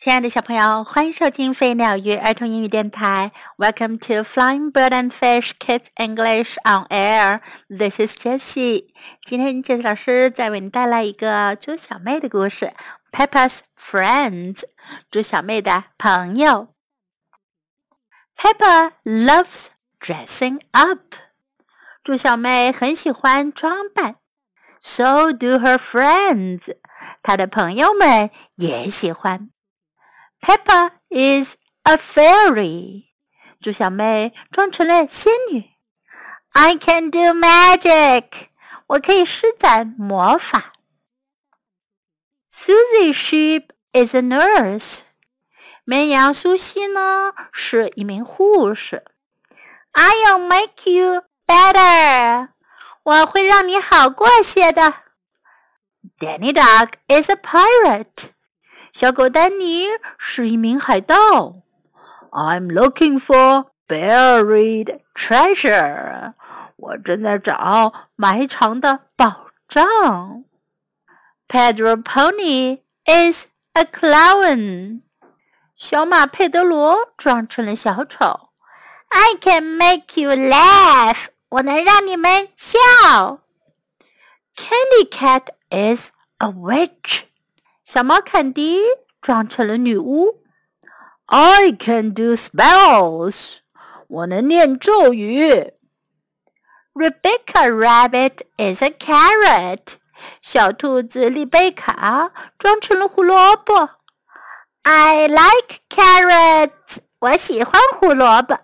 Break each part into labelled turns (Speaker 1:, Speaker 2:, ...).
Speaker 1: 亲爱的小朋友，欢迎收听飞鸟与儿童英语电台。Welcome to Flying Bird and Fish Kids English on Air. This is Jessie. 今天 Jessie 老师再为你带来一个猪小妹的故事。Peppa's friends，猪小妹的朋友。Peppa loves dressing up. 猪小妹很喜欢装扮。So do her friends. 她的朋友们也喜欢。Peppa is a fairy. 猪小妹装成了仙女。I can do magic. 我可以施展魔法。Susie Sheep is a nurse. 绵羊苏西呢是一名护士。I'll make you better. 我会让你好过些的。Danny Dog is a pirate. 小狗丹尼是一名海盗。I'm looking for buried treasure。我正在找埋藏的宝藏。Pedro Pony is a clown。小马佩德罗装成了小丑。I can make you laugh。我能让你们笑。Candy Cat is a witch。 小猫坎迪装成了女巫。I can do spells，我能念咒语。Rebecca Rabbit is a carrot，小兔子丽贝卡装成了胡萝卜。I like carrots，我喜欢胡萝卜。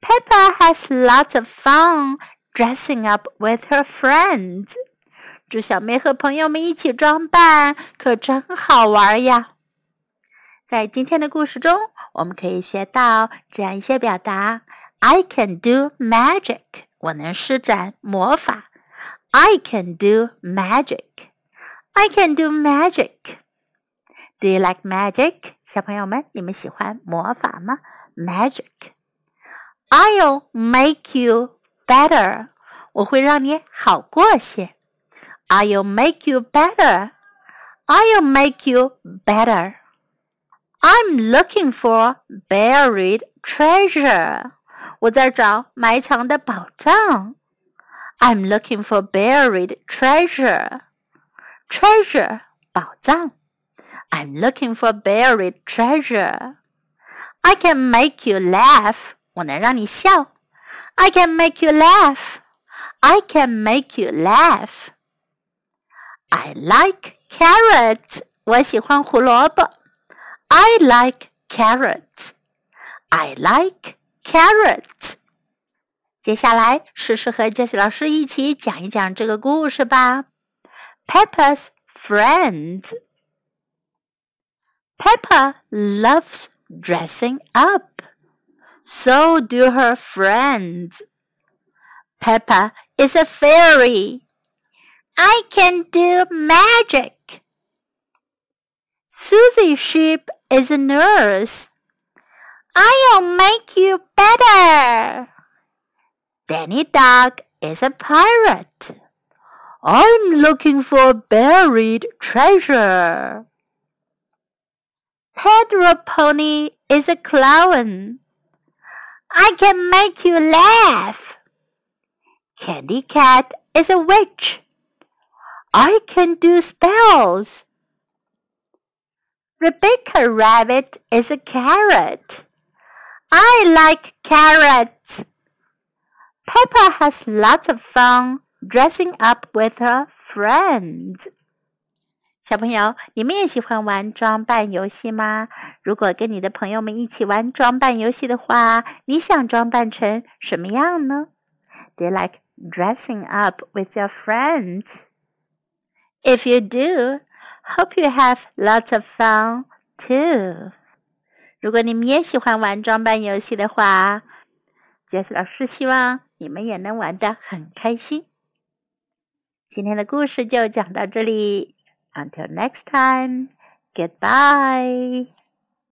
Speaker 1: Peppa has lots of fun dressing up with her friends. 猪小妹和朋友们一起装扮，可真好玩呀！在今天的故事中，我们可以学到这样一些表达：I can do magic，我能施展魔法。I can do magic，I can do magic。Do you like magic？小朋友们，你们喜欢魔法吗？Magic。I'll make you better，我会让你好过些。I'll make you better. I'll make you better. I'm looking for buried treasure. 我在找埋藏的宝藏。I'm looking for buried treasure. Treasure 宝藏。I'm looking for buried treasure. I can make you laugh. 我能让你笑。I can make you laugh. I can make you laugh. I like carrots. 我喜欢胡萝卜。I like carrots. I like carrots. 接下来试试和 Jessie 老师一起讲一讲这个故事吧。Peppa's friends. Peppa loves dressing up. So do her friends. Peppa is a fairy. I can do magic. Susie Sheep is a nurse. I'll make you better. Danny Dog is a pirate. I'm looking for buried treasure. Pedro Pony is a clown. I can make you laugh. Candy Cat is a witch. I can do spells. Rebecca Rabbit is a carrot. I like carrots. Peppa has lots of fun dressing up with her friends. 小朋友，你们也喜欢玩装扮游戏吗？如果跟你的朋友们一起玩装扮游戏的话，你想装扮成什么样呢？Do you like dressing up with your friends? If you do, hope you have lots of fun too. 如果你们也喜欢玩装扮游戏的话，Jessie 老师希望你们也能玩的很开心。今天的故事就讲到这里。Until next time, goodbye.